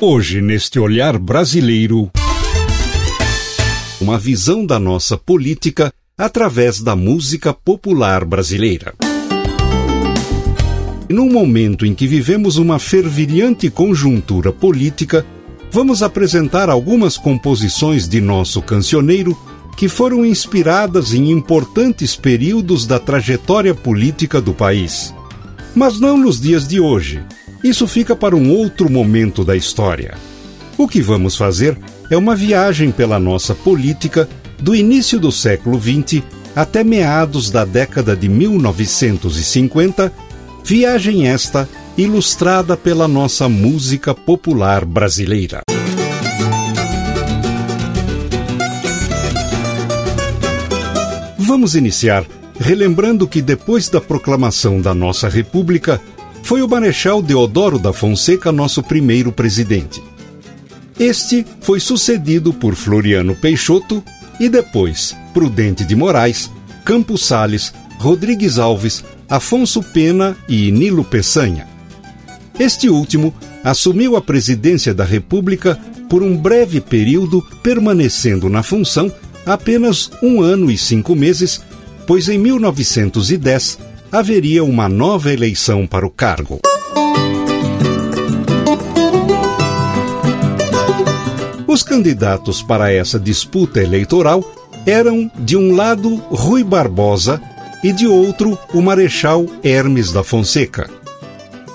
Hoje, neste olhar brasileiro, uma visão da nossa política através da música popular brasileira. Num momento em que vivemos uma fervilhante conjuntura política, vamos apresentar algumas composições de nosso cancioneiro que foram inspiradas em importantes períodos da trajetória política do país. Mas não nos dias de hoje, isso fica para um outro momento da história. O que vamos fazer é uma viagem pela nossa política do início do século XX até meados da década de 1950, viagem esta ilustrada pela nossa música popular brasileira. Vamos iniciar relembrando que depois da proclamação da nossa República, foi o Marechal Deodoro da Fonseca nosso primeiro presidente. Este foi sucedido por Floriano Peixoto e depois Prudente de Moraes, Campos Sales, Rodrigues Alves, Afonso Pena e Nilo Peçanha. Este último assumiu a presidência da República por um breve período, permanecendo na função apenas um ano e cinco meses, pois em 1910 haveria uma nova eleição para o cargo. Os candidatos para essa disputa eleitoral eram, de um lado, Rui Barbosa e, de outro, o Marechal Hermes da Fonseca.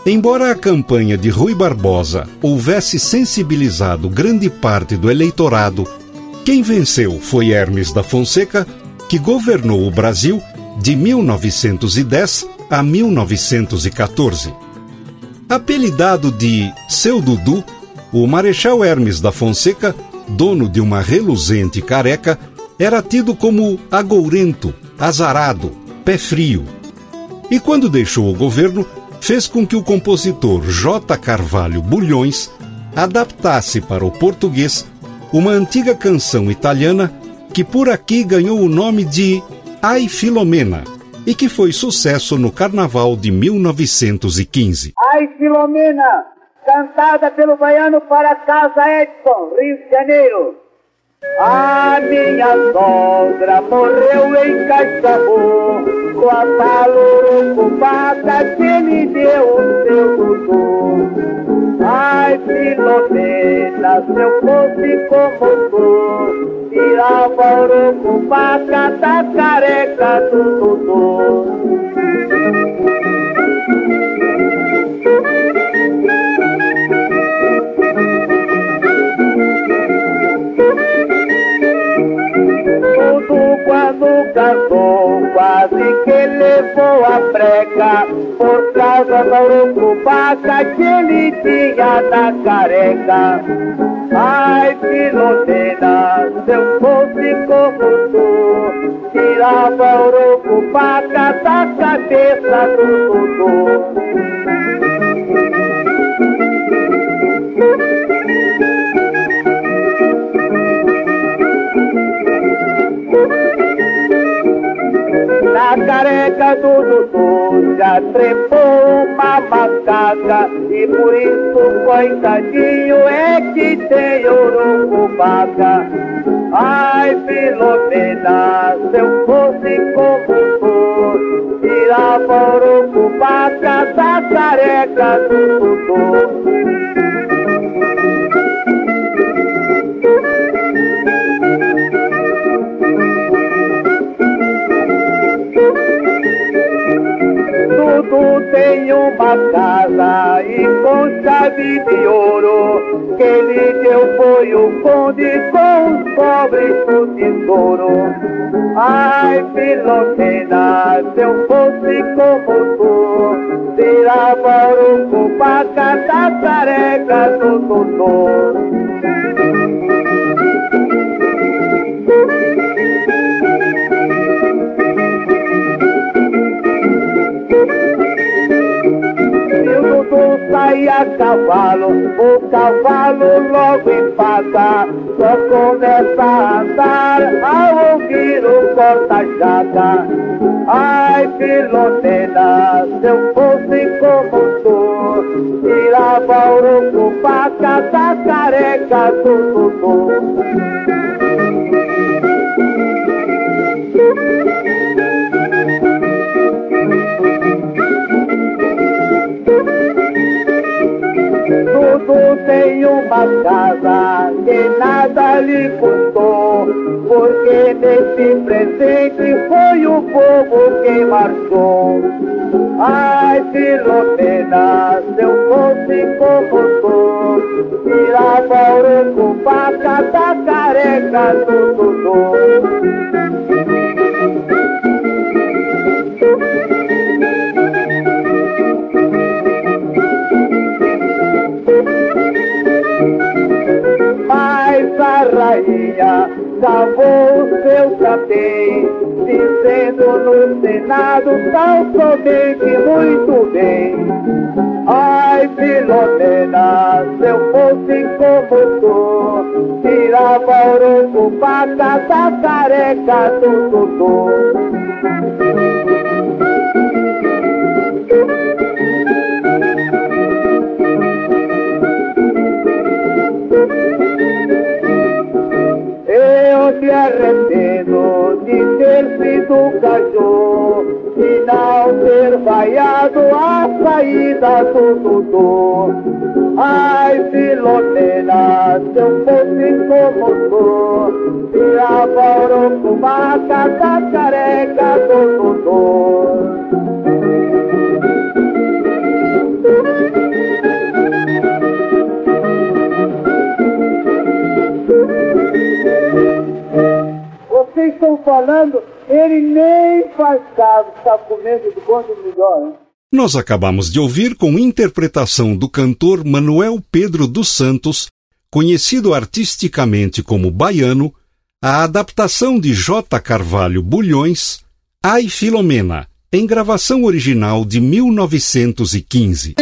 Embora a campanha de Rui Barbosa houvesse sensibilizado grande parte do eleitorado, quem venceu foi Hermes da Fonseca, que governou o Brasil de 1910 a 1914. Apelidado de Seu Dudu, o Marechal Hermes da Fonseca, dono de uma reluzente careca, era tido como agourento, azarado, pé frio. E quando deixou o governo, fez com que o compositor J. Carvalho Bulhões adaptasse para o português uma antiga canção italiana que por aqui ganhou o nome de Ai Filomena, e que foi sucesso no Carnaval de 1915. Ai Filomena, cantada pelo baiano para Casa Edson, Rio de Janeiro. A minha sogra morreu em Caixambu, com a palurucubada que me deu o seu tutu. Ai, Filomena, se eu fosse como tu, tirava urucubaca da careca do. Tudo quando casou, quase que levou a prega, por causa da urucubaca que ele tinha da careca. Ai, Filomena, se eu fosse como tu, tirava o urucubaca da cabeça do Dudu. Na careca do Dudu já trepou uma macaca E por isso, coitadinho, é que tem urucubaca Ai, Filomena, se eu fosse como tu Tirava urucubaca da careca do Dudu Dudu tem uma casa e com chave de ouro que lhe deu foi o conde com os pobres do tesouro. Ai, Filomena, se eu fosse como tu, tirava o cubaca da careca do Dudu. Cavalo, o cavalo logo empata, só começa a andar ao ouvir o corta-jaca. Ai, Filomena, se eu fosse como tu, tirava o urucu, paca da careca do Dudu. Tem uma casa que nada lhe custou, porque nesse presente foi o povo que marchou. Ai, Filomena, se eu fosse como tu, tirava o vaca da careca do Dudu. Capim, dizendo no Senado tão somente muito bem. Ai, Filomena, se eu fosse como tu, tirava com vaca da careca do arrependo de sido cachorro e não ter vaiado a saída do Dudu. Ai, Filomena, se eu fosse como tu, tirava ouro com vaca da careca do Dudu. Vocês estão falando, ele nem faz caso, está comendo do bom melhor, hein? Nós acabamos de ouvir com interpretação do cantor Manuel Pedro dos Santos, conhecido artisticamente como Baiano, a adaptação de J. Carvalho Bulhões, Ai Filomena, em gravação original de 1915.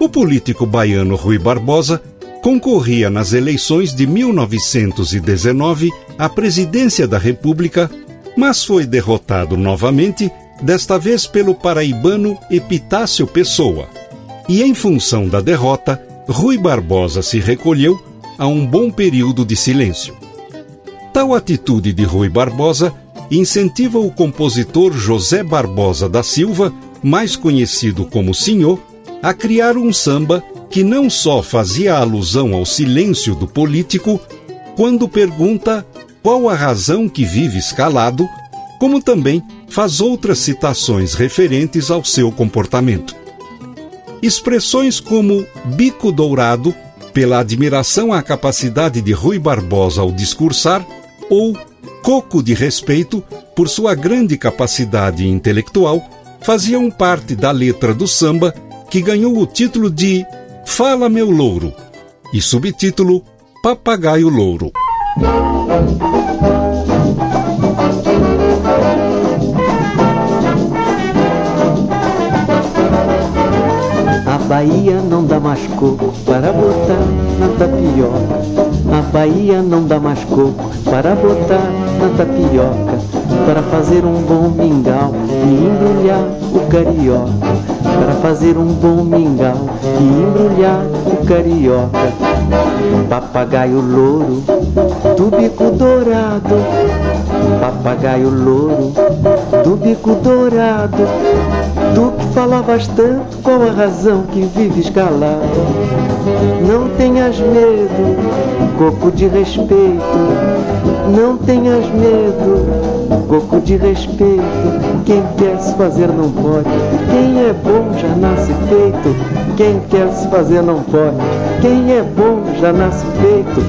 O político baiano Rui Barbosa concorria nas eleições de 1919 à presidência da República, mas foi derrotado novamente, desta vez pelo paraibano Epitácio Pessoa. E em função da derrota, Rui Barbosa se recolheu a um bom período de silêncio. Tal atitude de Rui Barbosa incentiva o compositor José Barbosa da Silva, mais conhecido como Senhor, a criar um samba que não só fazia alusão ao silêncio do político, quando pergunta qual a razão que vive escalado, como também faz outras citações referentes ao seu comportamento. Expressões como bico dourado, pela admiração à capacidade de Rui Barbosa ao discursar, ou coco de respeito, por sua grande capacidade intelectual, faziam parte da letra do samba que ganhou o título de Fala Meu Louro e subtítulo Papagaio Louro. A Bahia não dá mais coco para botar na tapioca. A Bahia não dá mais coco para botar na tapioca. Para fazer um bom mingau e embrulhar o carioca. Para fazer um bom mingau e embrulhar o carioca. Papagaio louro, do bico dourado. Papagaio louro, do bico dourado. Tu que falavas tanto, qual a razão que vives calado? Não tenhas medo, coco de respeito. Não tenhas medo, coco de respeito. Quem quer se fazer não pode. Quem é bom já nasce feito. Quem quer se fazer não pode. Quem é bom já nasce feito.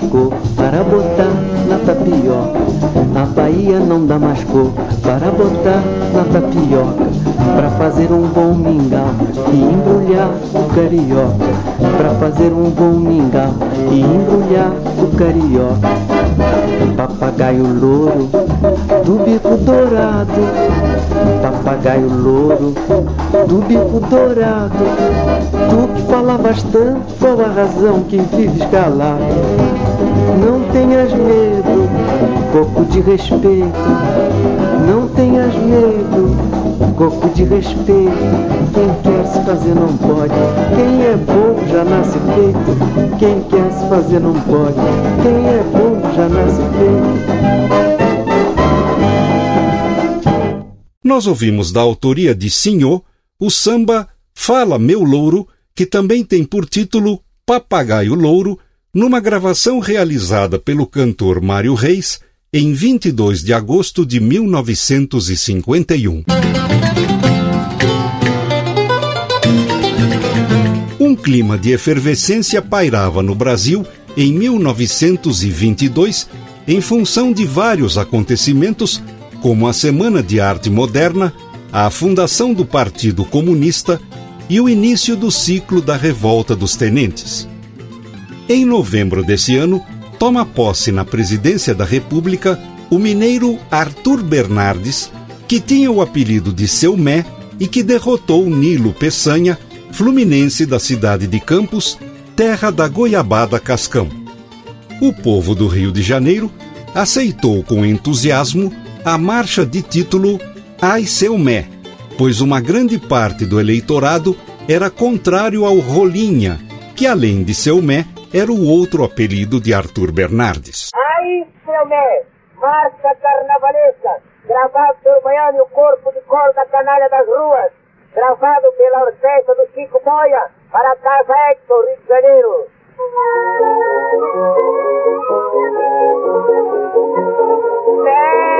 Coco para botar na tapioca. A Bahia não dá coco para botar na tapioca. Para fazer um bom mingau e embrulhar o carioca. Para fazer um bom mingau e embrulhar o carioca. Papagaio louro do bico dourado, papagaio louro do bico dourado. Tu que falavas tanto, qual a razão que vives calado? Não tenhas medo, coco de respeito. Não tenhas medo, coco de respeito. Quem quer se fazer não pode. Quem é bom já nasce feito. Quem quer se fazer não pode. Quem é bom já nasce feito. Nós ouvimos da autoria de Sinhô o samba Fala Meu Louro, que também tem por título Papagaio Louro, numa gravação realizada pelo cantor Mário Reis em 22 de agosto de 1951. Um clima de efervescência pairava no Brasil em 1922 em função de vários acontecimentos como a Semana de Arte Moderna, a fundação do Partido Comunista e o início do ciclo da Revolta dos Tenentes. Em novembro desse ano, toma posse na presidência da República o mineiro Arthur Bernardes, que tinha o apelido de Seu Mé e que derrotou Nilo Peçanha, fluminense da cidade de Campos, terra da goiabada Cascão. O povo do Rio de Janeiro aceitou com entusiasmo a marcha de título Ai Seu Mé, pois uma grande parte do eleitorado era contrário ao Rolinha, que além de Seu Mé era o outro apelido de Arthur Bernardes. Ai, Seu Mé, marcha carnavalesca, gravado pelo e o corpo de cor da canalha das ruas, gravado pela orquestra do Chico Moia para a Casa Hector, Rio de Janeiro. Né?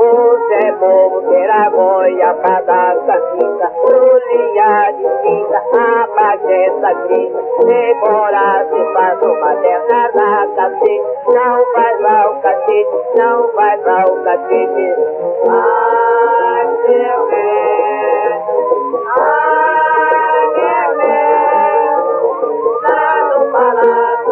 O Zé Bobo terá boia pra dar fita, rolinha de fita, a bagessa grita, demora se faz uma terra na cacete, não vai lá o cacete, não vai lá o cacete. Ai, meu bem, ai, meu bem, lá no palácio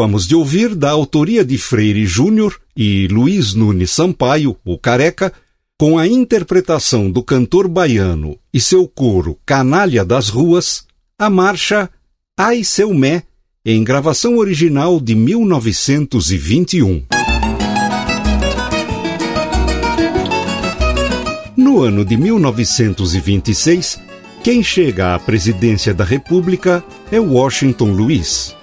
Acabamos de ouvir da autoria de Freire Júnior e Luiz Nunes Sampaio, o Careca, com a interpretação do cantor baiano e seu coro Canalha das Ruas, a marcha Ai Seu Mé, em gravação original de 1921. No ano de 1926, quem chega à presidência da República é Washington Luiz.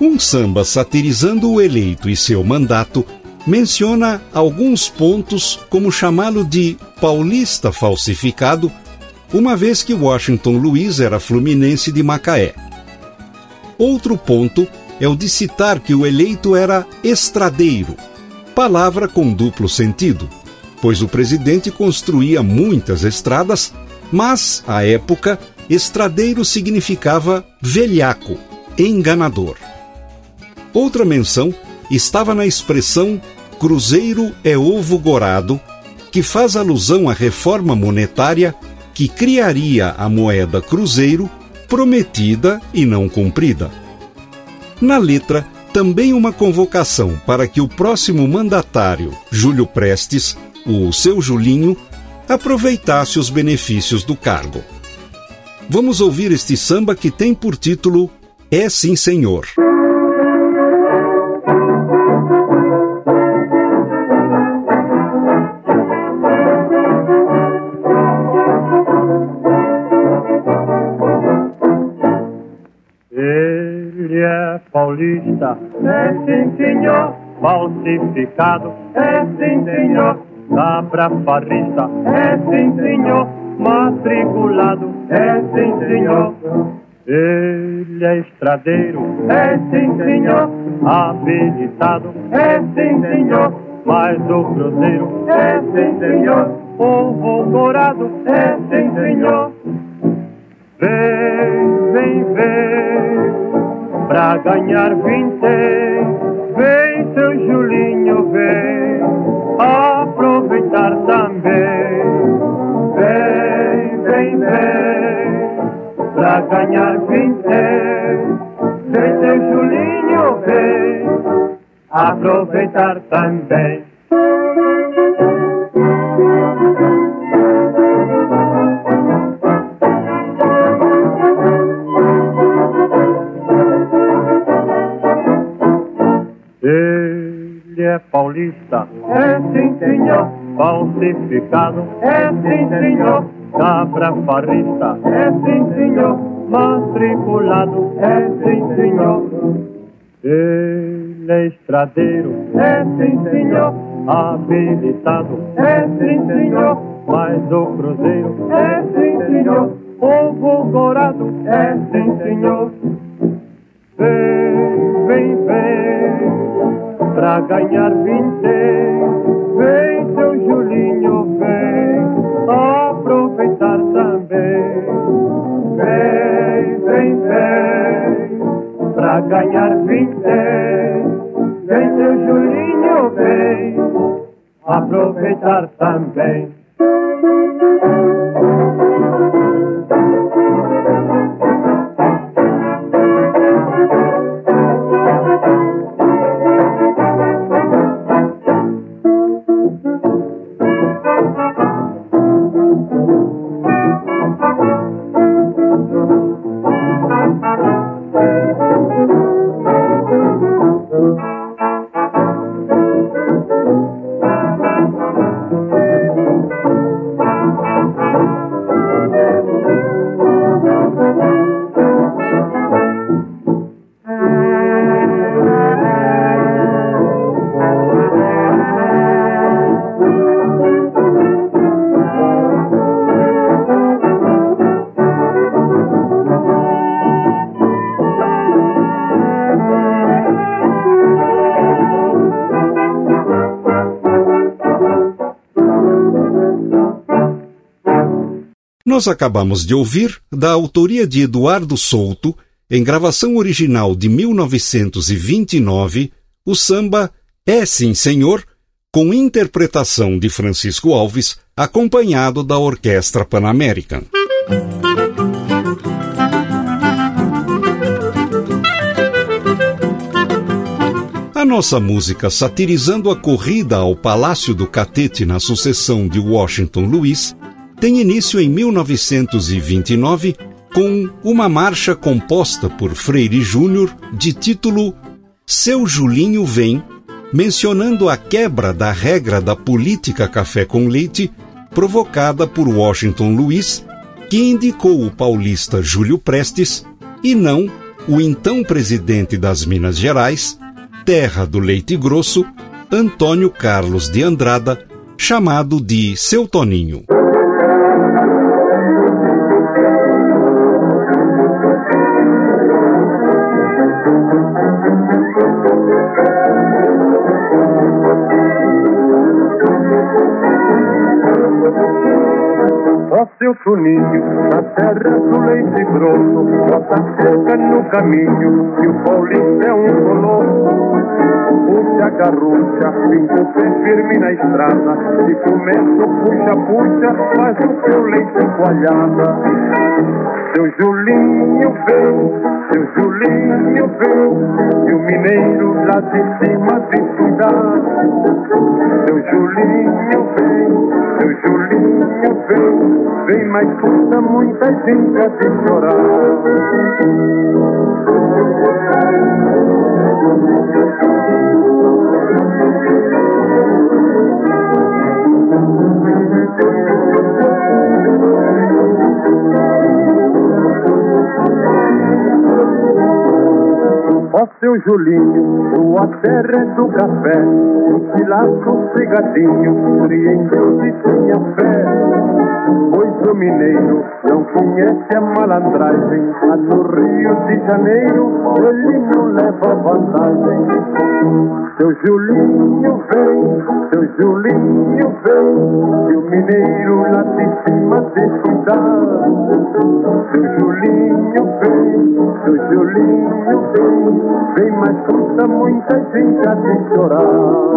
Um samba satirizando o eleito e seu mandato menciona alguns pontos como chamá-lo de paulista falsificado, uma vez que Washington Luiz era fluminense de Macaé. Outro ponto é o de citar que o eleito era estradeiro, palavra com duplo sentido, pois o presidente construía muitas estradas, mas, à época, estradeiro significava velhaco, enganador. Outra menção estava na expressão cruzeiro é ovo gorado, que faz alusão à reforma monetária que criaria a moeda cruzeiro prometida e não cumprida. Na letra, também uma convocação para que o próximo mandatário, Júlio Prestes, o seu Julinho, aproveitasse os benefícios do cargo. Vamos ouvir este samba que tem por título É Sim Senhor. É sim senhor, falsificado, é sim senhor, cabra farrista, é sim senhor, matriculado, é sim senhor. Ele é estradeiro, é sim senhor, habilitado, é sim senhor, mas o cruzeiro, é sim senhor, o é sim senhor. Vem, vem, vem pra ganhar vintém. Vem, seu Julinho, vem aproveitar também. Vem, vem, vem pra ganhar vintém. Vem, seu Julinho, vem aproveitar também. Paulista, é sim senhor, falsificado, é sim senhor, cabra farrista, é sim senhor, matriculado, é sim senhor. Ele é estradeiro, é sim senhor, habilitado, é sim senhor, mas o cruzeiro, é sim senhor, povo dourado, é sim senhor. Vem, vem, vem pra ganhar vintém. Vem, seu Julinho, vem aproveitar também. Vem, vem, vem pra ganhar vintém. Vem, seu Julinho, vem aproveitar também. Nós acabamos de ouvir, da autoria de Eduardo Souto, em gravação original de 1929, o samba É Sim Senhor, com interpretação de Francisco Alves, acompanhado da Orquestra Pan-American. A nossa música satirizando a corrida ao Palácio do Catete na sucessão de Washington Luiz tem início em 1929 com uma marcha composta por Freire Júnior de título Seu Julinho Vem, mencionando a quebra da regra da política café com leite provocada por Washington Luiz, que indicou o paulista Júlio Prestes e não o então presidente das Minas Gerais, terra do leite grosso, Antônio Carlos de Andrada, chamado de Seu Toninho. Seu Toninho, na terra do leite grosso, bota seca no caminho, e o paulista é um colosso. Puxa garrucha, fica o pé firme na estrada, e começa o puxa-puxa, faz o seu leite coalhada. Seu Julinho vem, seu Julinho vem, e o mineiro lá de cima vem cuidar. Seu Julinho vem, seu Julinho vem, vem, mas custa muita gente a de chorar. Ó seu Julinho, tua terra é do café, um filaço cegadinho, cria em Deus e tenha fé. Pois o mineiro não conhece a malandragem, mas no Rio de Janeiro ele não leva vantagem. Seu Julinho vem, seu Julinho vem, e o mineiro lá de cima tem. Seu Julinho vem, seu Julinho vem, vem, mas custa muita gente a de chorar.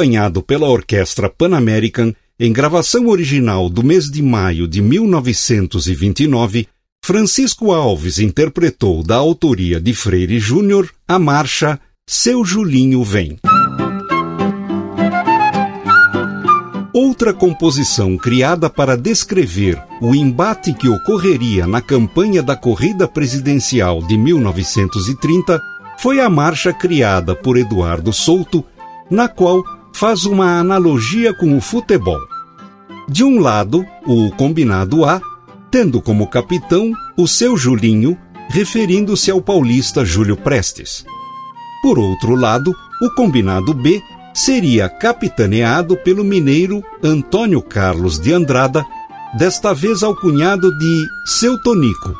Acompanhado pela Orquestra Pan-American em gravação original do mês de maio de 1929, Francisco Alves interpretou da autoria de Freire Júnior a marcha Seu Julinho Vem. Outra composição criada para descrever o embate que ocorreria na campanha da corrida presidencial de 1930 foi a marcha criada por Eduardo Souto na qual faz uma analogia com o futebol. De um lado, o combinado A, tendo como capitão o seu Julinho, referindo-se ao paulista Júlio Prestes. Por outro lado, o combinado B seria capitaneado pelo mineiro Antônio Carlos de Andrada, desta vez alcunhado de Seu Tonico,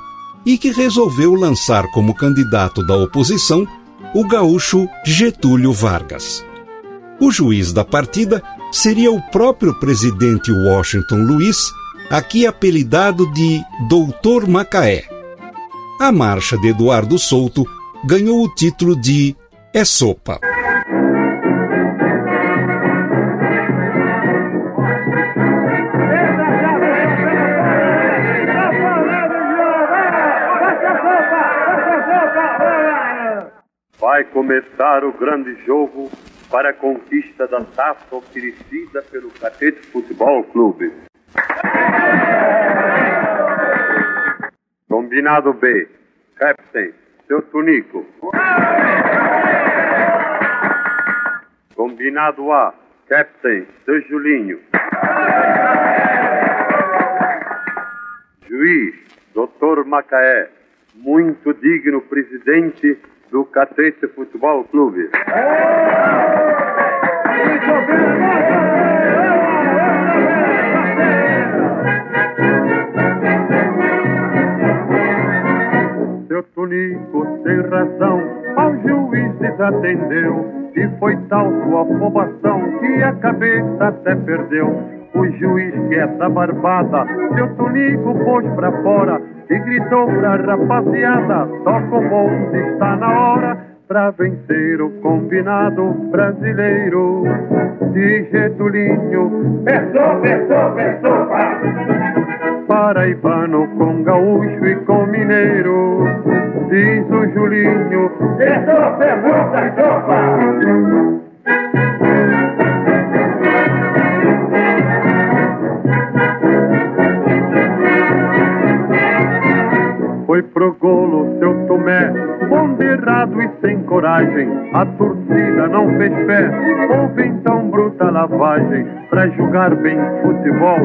e que resolveu lançar como candidato da oposição o gaúcho Getúlio Vargas. O juiz da partida seria o próprio presidente Washington Luiz, aqui apelidado de Doutor Macaé. A marcha de Eduardo Souto ganhou o título de É Sopa. Vai começar o grande jogo para a conquista da taça oferecida pelo Catete Futebol Clube. Combinado B. Captain, seu Tunico. Combinado A. Captain, seu Julinho. Juiz, Doutor Macaé, muito digno presidente do Catete Futebol Clube. Seu Tonico, sem razão, ao juiz desatendeu. E foi tal sua afobação que a cabeça até perdeu. O juiz que essa barbada, seu Tonico pôs pra fora e gritou pra rapaziada: toca o bonde, está na hora pra vencer o combinado brasileiro. De Getulinho, Pensou, pensou, pensou, pá. paraibano com gaúcho e com mineiro. Diz o Julinho, Pensou, pergunta, sopa. Foi pro golo seu Tomé, ponderado e sem coragem. A torcida não fez pé, houve então bruta lavagem. Pra jogar bem futebol,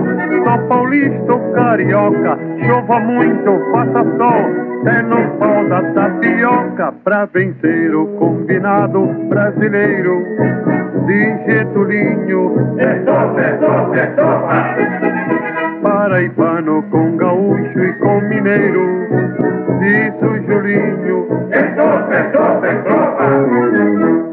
só paulista ou carioca. Chova muito, faça sol, é no pau da tapioca. Pra vencer o combinado brasileiro. De Getulinho, Pensou, pensou, pensou, pá. paraibano com gaúcho e com mineiro. Diz o Julinho, Pensou, pensou, pensou,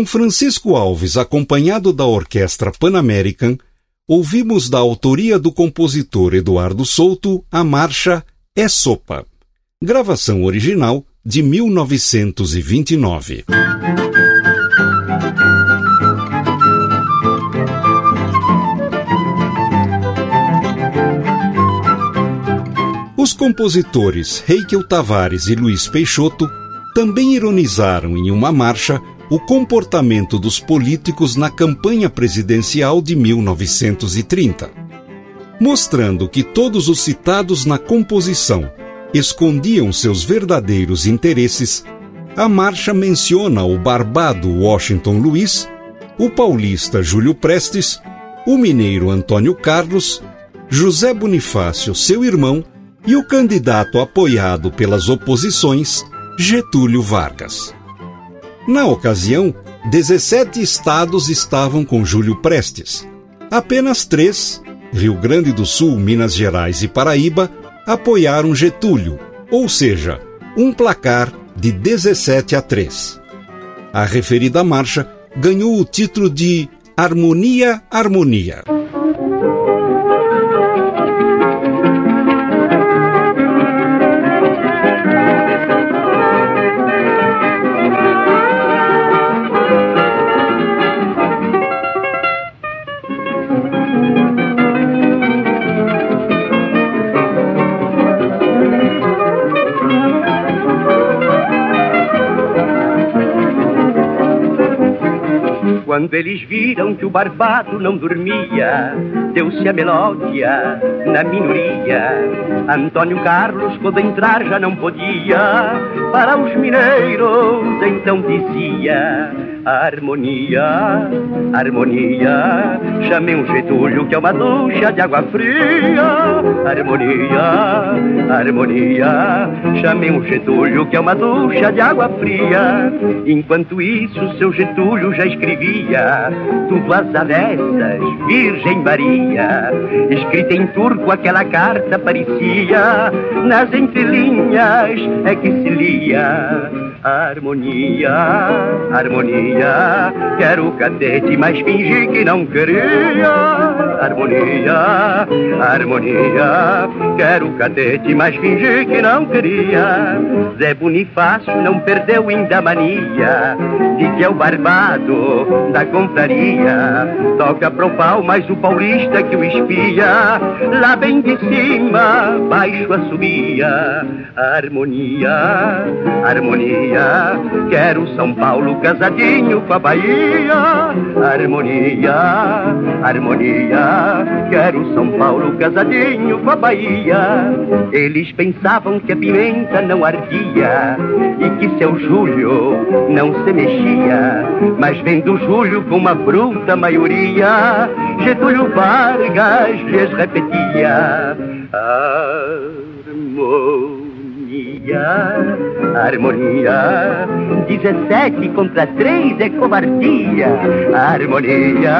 Com Francisco Alves acompanhado da Orquestra Pan-American, ouvimos da autoria do compositor Eduardo Souto a marcha É Sopa, gravação original de 1929. Os compositores Heikel Tavares e Luiz Peixoto também ironizaram em uma marcha o comportamento dos políticos na campanha presidencial de 1930, mostrando que todos os citados na composição escondiam seus verdadeiros interesses. A marcha menciona o barbado Washington Luiz, o paulista Júlio Prestes, o mineiro Antônio Carlos, José Bonifácio, seu irmão, e o candidato apoiado pelas oposições, Getúlio Vargas. Na ocasião, 17 estados estavam com Júlio Prestes. Apenas três, Rio Grande do Sul, Minas Gerais e Paraíba, apoiaram Getúlio, ou seja, um placar de 17 a 3. A referida marcha ganhou o título de Harmonia, Harmonia. Quando eles viram que o barbado não dormia, deu-se a melódia na minoria. Antônio Carlos, quando entrar, já não podia. Para os mineiros, então dizia: harmonia, harmonia. Chamei um Getúlio que é uma ducha de água fria. Harmonia, harmonia. Chamei um Getúlio que é uma ducha de água fria. Enquanto isso, seu Getúlio já escrevia tudo às avessas, Virgem Maria. Escrita em turco, aquela carta parecia nas entrelinhas é que se lia harmonia, harmonia. Quero o cadete, mas fingi que não queria. Harmonia, harmonia. Quero o cadete, mas fingi que não queria. Zé Bonifácio não perdeu ainda a mania de que é o barbado da confraria. Toca pro pau, mas o paulista que o espia, lá bem de cima, baixo assobia. Harmonia, harmonia Quero São Paulo casadinho com a Bahia. Harmonia, harmonia. Quero São Paulo casadinho com a Bahia. Eles pensavam que a pimenta não ardia e que seu Júlio não se mexia. Mas vendo Júlio com uma bruta maioria, Getúlio Vargas lhes repetia. Harmonia harmonia, harmonia. 17 contra 3 é covardia. Harmonia,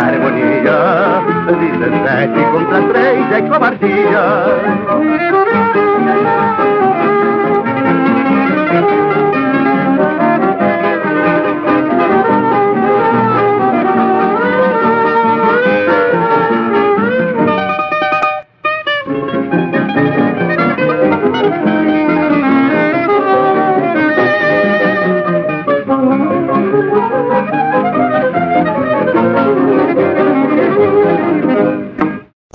harmonia. 17 contra 3 é covardia.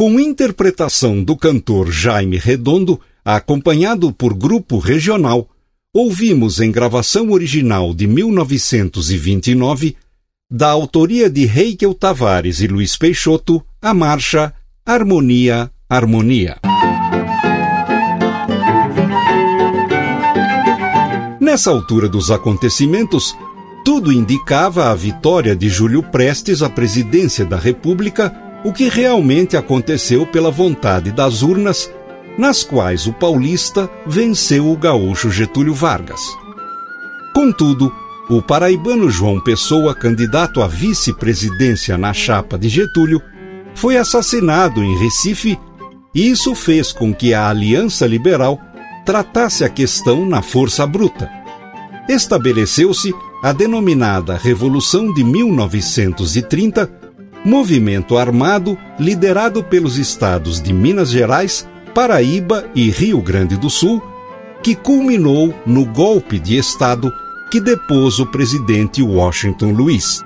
Com interpretação do cantor Jaime Redondo, acompanhado por grupo regional, ouvimos em gravação original de 1929, da autoria de Heikel Tavares e Luiz Peixoto, a marcha Harmonia, Harmonia. Nessa altura dos acontecimentos, tudo indicava a vitória de Júlio Prestes à presidência da República o que realmente aconteceu pela vontade das urnas, nas quais o paulista venceu o gaúcho Getúlio Vargas. Contudo, o paraibano João Pessoa, candidato à vice-presidência na chapa de Getúlio, foi assassinado em Recife e isso fez com que a Aliança Liberal tratasse a questão na força bruta. Estabeleceu-se a denominada Revolução de 1930 movimento armado liderado pelos estados de Minas Gerais, Paraíba e Rio Grande do Sul, que culminou no golpe de Estado que depôs o presidente Washington Luiz.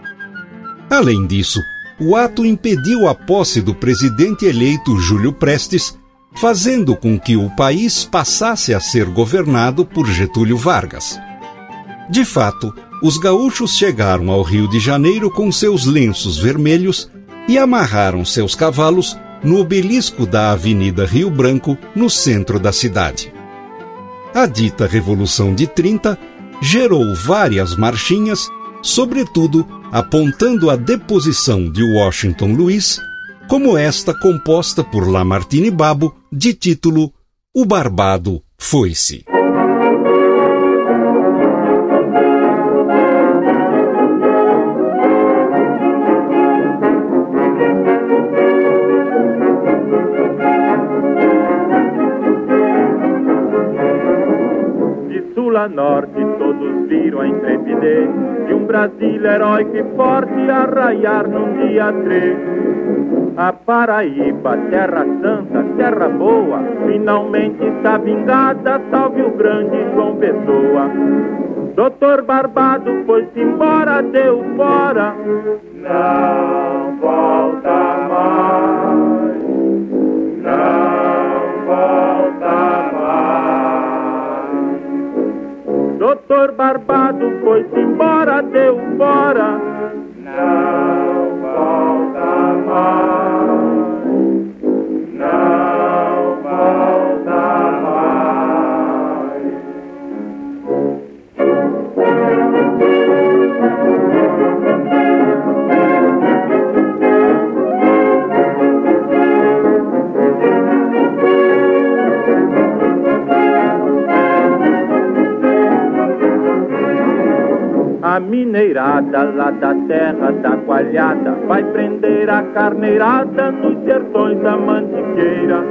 Além disso, o ato impediu a posse do presidente eleito Júlio Prestes, fazendo com que o país passasse a ser governado por Getúlio Vargas. De fato, os gaúchos chegaram ao Rio de Janeiro com seus lenços vermelhos e amarraram seus cavalos no obelisco da Avenida Rio Branco, no centro da cidade. A dita Revolução de 30 gerou várias marchinhas, sobretudo apontando a deposição de Washington Luiz, como esta composta por Lamartine Babo, de título O Barbado Foi-se. A norte todos viram a intrepidez de um Brasil heróico e forte arraiar num dia três. A Paraíba, terra santa, terra boa, finalmente está vingada, salve o grande João Pessoa. Doutor Barbado foi-se embora, deu fora, não volta mais, não senhor barbado foi-se embora, deu fora. Não. Mineirada lá da terra da coalhada vai prender a carneirada nos sertões da mantiqueira.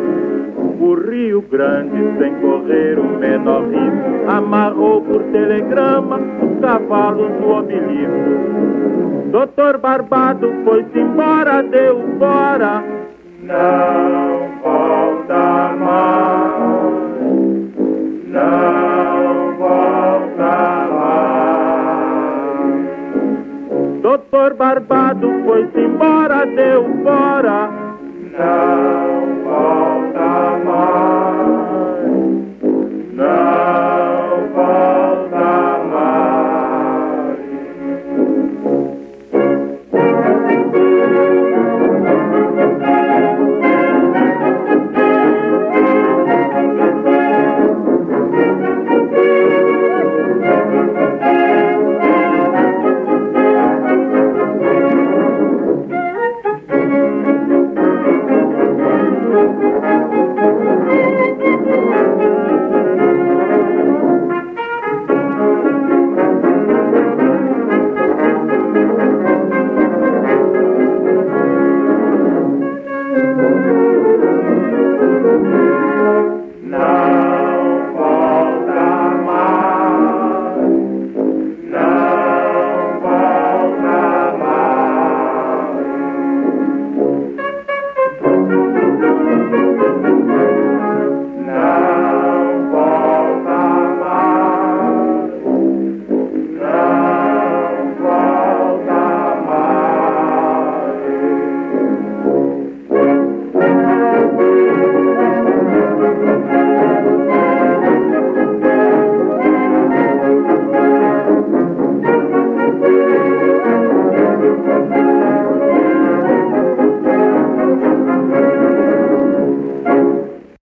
O Rio Grande, sem correr o menor risco, amarrou por telegrama os cavalos do obelisco. Doutor Barbado foi-se embora, deu fora. Não volta mais. Não Doutor Barbado foi-se embora, deu fora.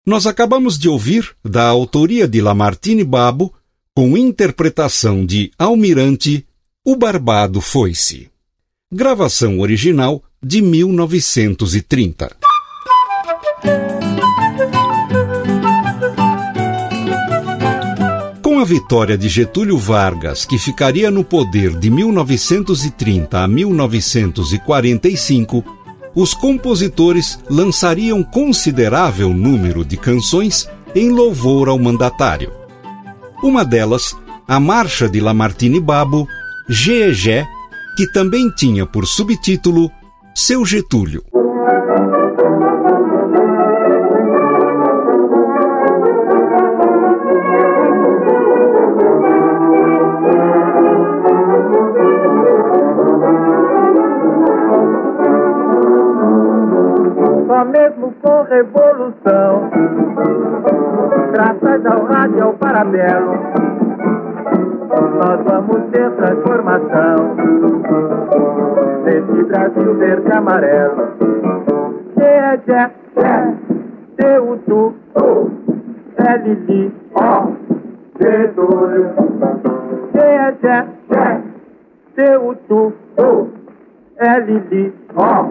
Nós acabamos de ouvir, da autoria de Lamartine Babo, com interpretação de Almirante, O Barbado Foi-se. Gravação original de 1930. Com a vitória de Getúlio Vargas, que ficaria no poder de 1930 a 1945, os compositores lançariam considerável número de canções em louvor ao mandatário. Uma delas, a marcha de Lamartine Babo, Gegé, que também tinha por subtítulo Seu Getúlio. Revolução, graças ao rádio e ao parabelo, nós vamos ter transformação nesse Brasil verde e amarelo. Tchê, tchê, tchê, tê, u, tu, é Lili, ó, Getúlio. Tchê, tchê, tchê, tê, u, tu, é Lili, ó,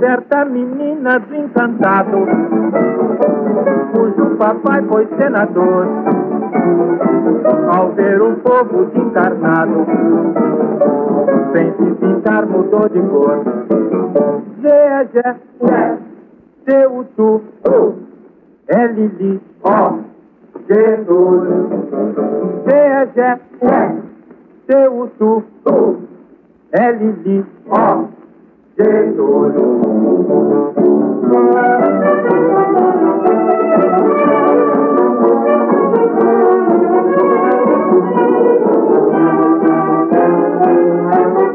Certa menina desencantado, cujo papai foi senador, ao ver um povo desencarnado, sem se pintar mudou de cor. Gé, gé, gé, seu tu, é Lili, ó, Getúlio. Gé, gé, gé, seu tu, é Lili, ó, Getúlio.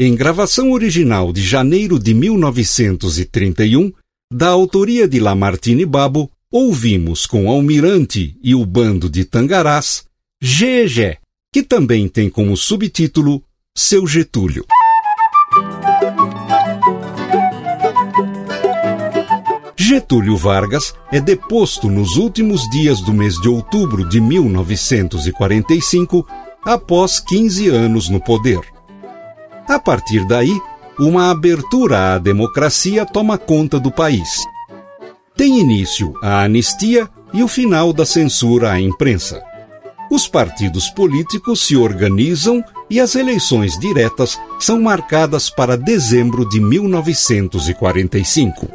em gravação original de janeiro de 1931, da autoria de Lamartine Babo, ouvimos com Almirante e o bando de Tangarás, GG, que também tem como subtítulo Seu Getúlio. Getúlio Vargas é deposto nos últimos dias do mês de outubro de 1945, após 15 anos no poder. A partir daí, uma abertura à democracia toma conta do país. Tem início a anistia e o final da censura à imprensa. Os partidos políticos se organizam e as eleições diretas são marcadas para dezembro de 1945.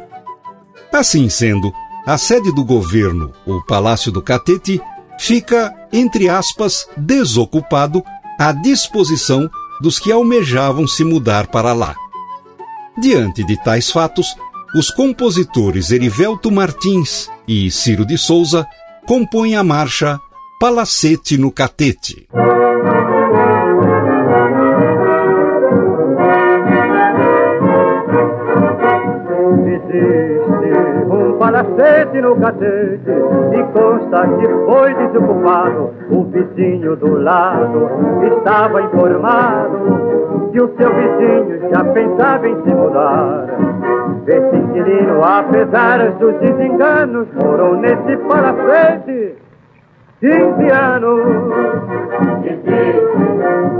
Assim sendo, a sede do governo, o Palácio do Catete, fica, entre aspas, desocupado à disposição dos que almejavam se mudar para lá. Diante de tais fatos, os compositores Erivelto Martins e Ciro de Souza compõem a marcha Palacete no Catete. Palacete no catete e consta que foi desocupado. O vizinho do lado estava informado que o seu vizinho já pensava em se mudar. Esse inquilino, apesar dos desenganos, morou nesse palacete 15 anos.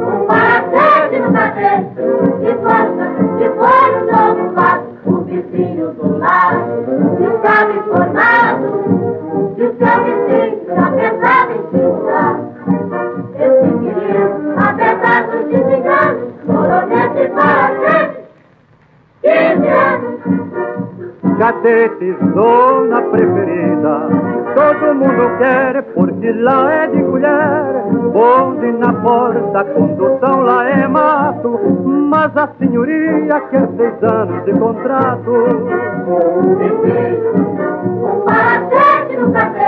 Um palacete no catete e consta que foi desocupado vizinho do lado estava informado que o seu vizinho já pensava em se mudar. Esse querido, apesar dos desenganos, morou nesse palacete 15 anos. Cadete, zona preferida todo mundo quer, porque lá é de colher. Bonde na porta, condução lá é mato, mas a senhoria quer seis anos de contrato. No tapete,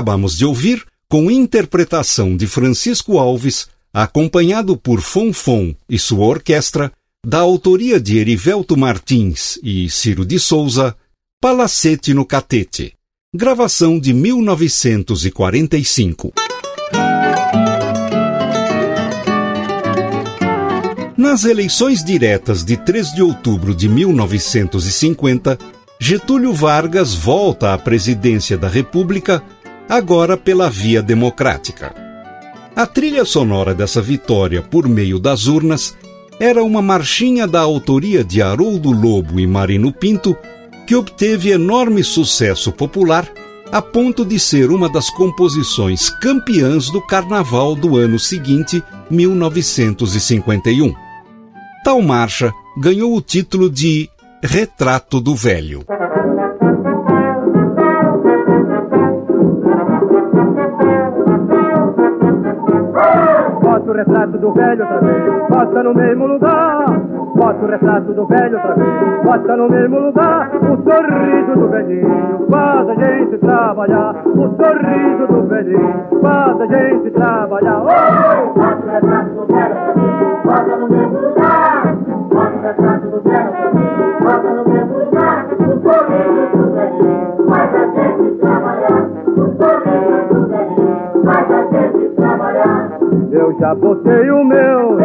Acabamos de ouvir, com interpretação de Francisco Alves, acompanhado por Fonfon e sua orquestra, da autoria de Erivelto Martins e Ciro de Souza, Palacete no Catete, gravação de 1945. Nas eleições diretas de 3 de outubro de 1950, Getúlio Vargas volta à presidência da República, agora pela via democrática. A trilha sonora dessa vitória por meio das urnas era uma marchinha da autoria de Haroldo Lobo e Marino Pinto, que obteve enorme sucesso popular a ponto de ser uma das composições campeãs do carnaval do ano seguinte, 1951. Tal marcha ganhou o título de Retrato do Velho. Retrato do velho outra vez, bota no mesmo lugar. Bota o retrato do velho outra vez, bota no mesmo lugar. O sorriso do velhinho faz a gente trabalhar. O sorriso do velhinho faz a gente trabalhar. Oh! Bota o retrato do velho outra vez, bota no mesmo lugar. Bota o retrato do velho outra vez, bota no mesmo lugar. O sorriso do velhinho faz a gente trabalhar. O sorriso Eu já botei o meu,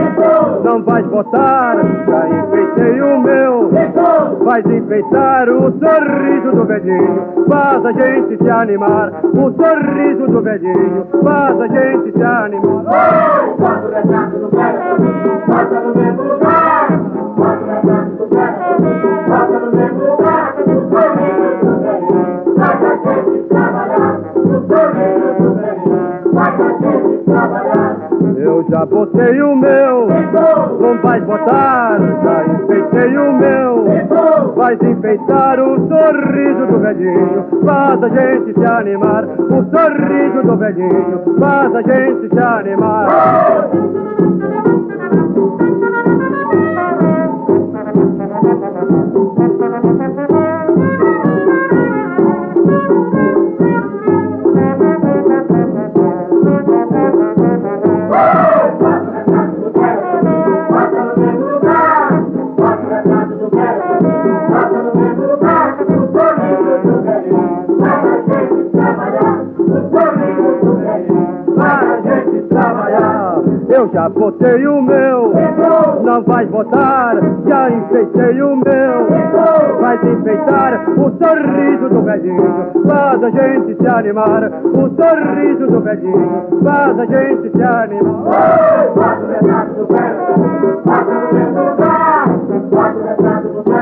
não vais botar. Já enfeitei o meu, vais enfeitar o sorriso do velhinho. Faz a gente se animar. O sorriso do velhinho faz a gente se animar. Bota o retrato do velho, bota no mesmo lugar. Bota o retrato do velho, bota no mesmo lugar. Eu já botei o meu, não vais botar. Já enfeitei o meu, vais enfeitar o sorriso do velhinho. Faz a gente se animar. O sorriso do velhinho faz a gente se animar. Já botei o meu, não vais botar. Já enfeitei o meu, vais enfeitar o sorriso do velhinho. Faz a gente se animar. O sorriso do velhinho faz a gente se animar. Bota o retrato do velho. Bota o retrato do velho,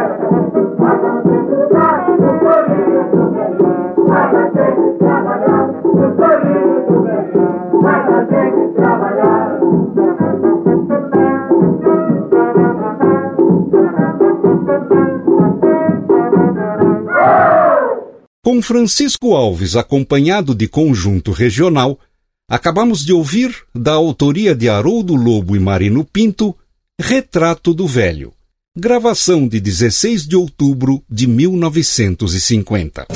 Com Francisco Alves acompanhado de conjunto regional, acabamos de ouvir, da autoria de Haroldo Lobo e Marino Pinto, Retrato do Velho, gravação de 16 de outubro de 1950.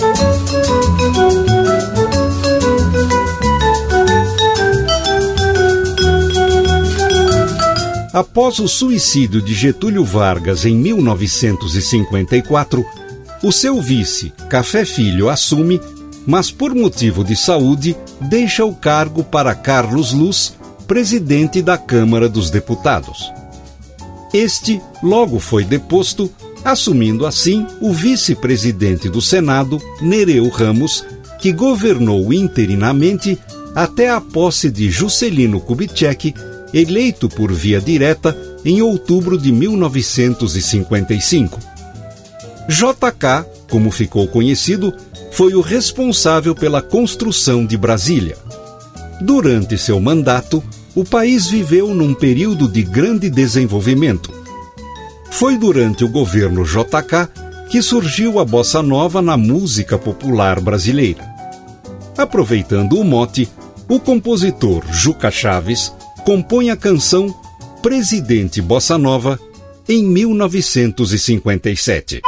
Após o suicídio de Getúlio Vargas em 1954, o seu vice, Café Filho, assume, mas por motivo de saúde, deixa o cargo para Carlos Luz, presidente da Câmara dos Deputados. Este logo foi deposto, assumindo assim o vice-presidente do Senado, Nereu Ramos, que governou interinamente até a posse de Juscelino Kubitschek, eleito por via direta em outubro de 1955. JK, como ficou conhecido, foi o responsável pela construção de Brasília. Durante seu mandato, o país viveu num período de grande desenvolvimento. Foi durante o governo JK que surgiu a bossa nova na música popular brasileira. Aproveitando o mote, o compositor Juca Chaves compõe a canção Presidente Bossa Nova em 1957.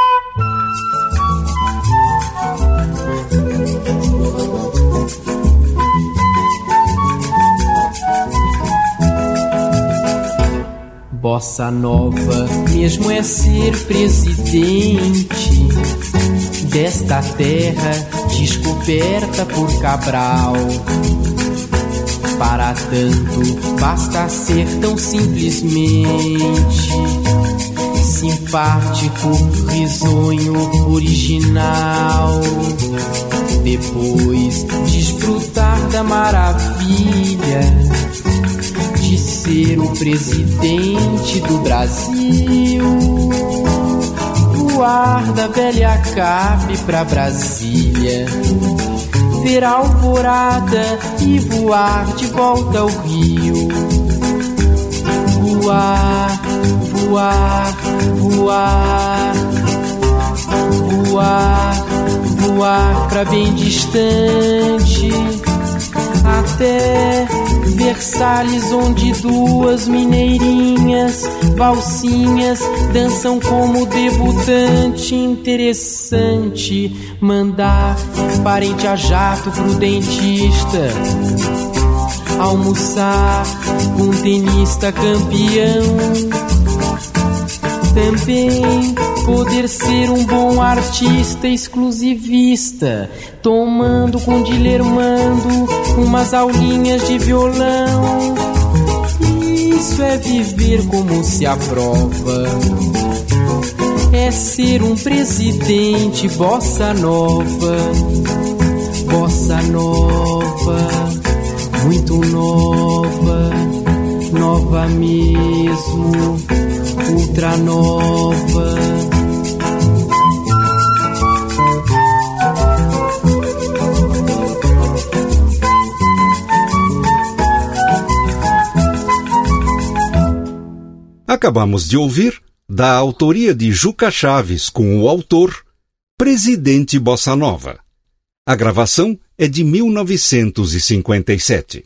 Bossa Nova mesmo é ser presidente desta terra descoberta por Cabral. Para tanto, basta ser tão simplesmente simpático, risonho, original. Depois, desfrutar da maravilha ser o presidente do Brasil. Voar da velha Cape pra Brasília. Ver a alvorada e voar de volta ao Rio. Voar, voar, voar. Voar, voar pra bem distante até Versalhes, onde duas mineirinhas, valsinhas, dançam como debutante. Interessante mandar parente a jato pro dentista. Almoçar com tenista campeão também poder ser um bom artista exclusivista, tomando com dilermando umas aulinhas de violão. Isso é viver como se aprova. É ser um presidente bossa nova, bossa nova, muito nova, nova mesmo ultra nova. Acabamos de ouvir, da autoria de Juca Chaves com o autor Presidente Bossa Nova. A gravação é de 1957.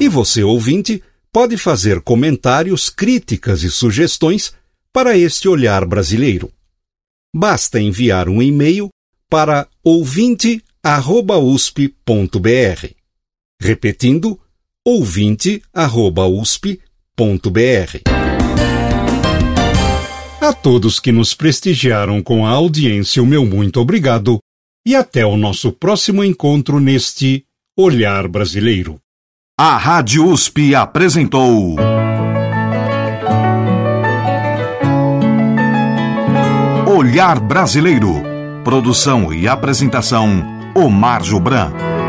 E você, ouvinte, pode fazer comentários, críticas e sugestões para este olhar brasileiro. Basta enviar um e-mail para ouvinte@usp.br. Repetindo, ouvinte@usp.br. A todos que nos prestigiaram com a audiência, o meu muito obrigado e até o nosso próximo encontro neste Olhar Brasileiro. A Rádio USP apresentou. Olhar Brasileiro. Produção e apresentação: Omar Jobran.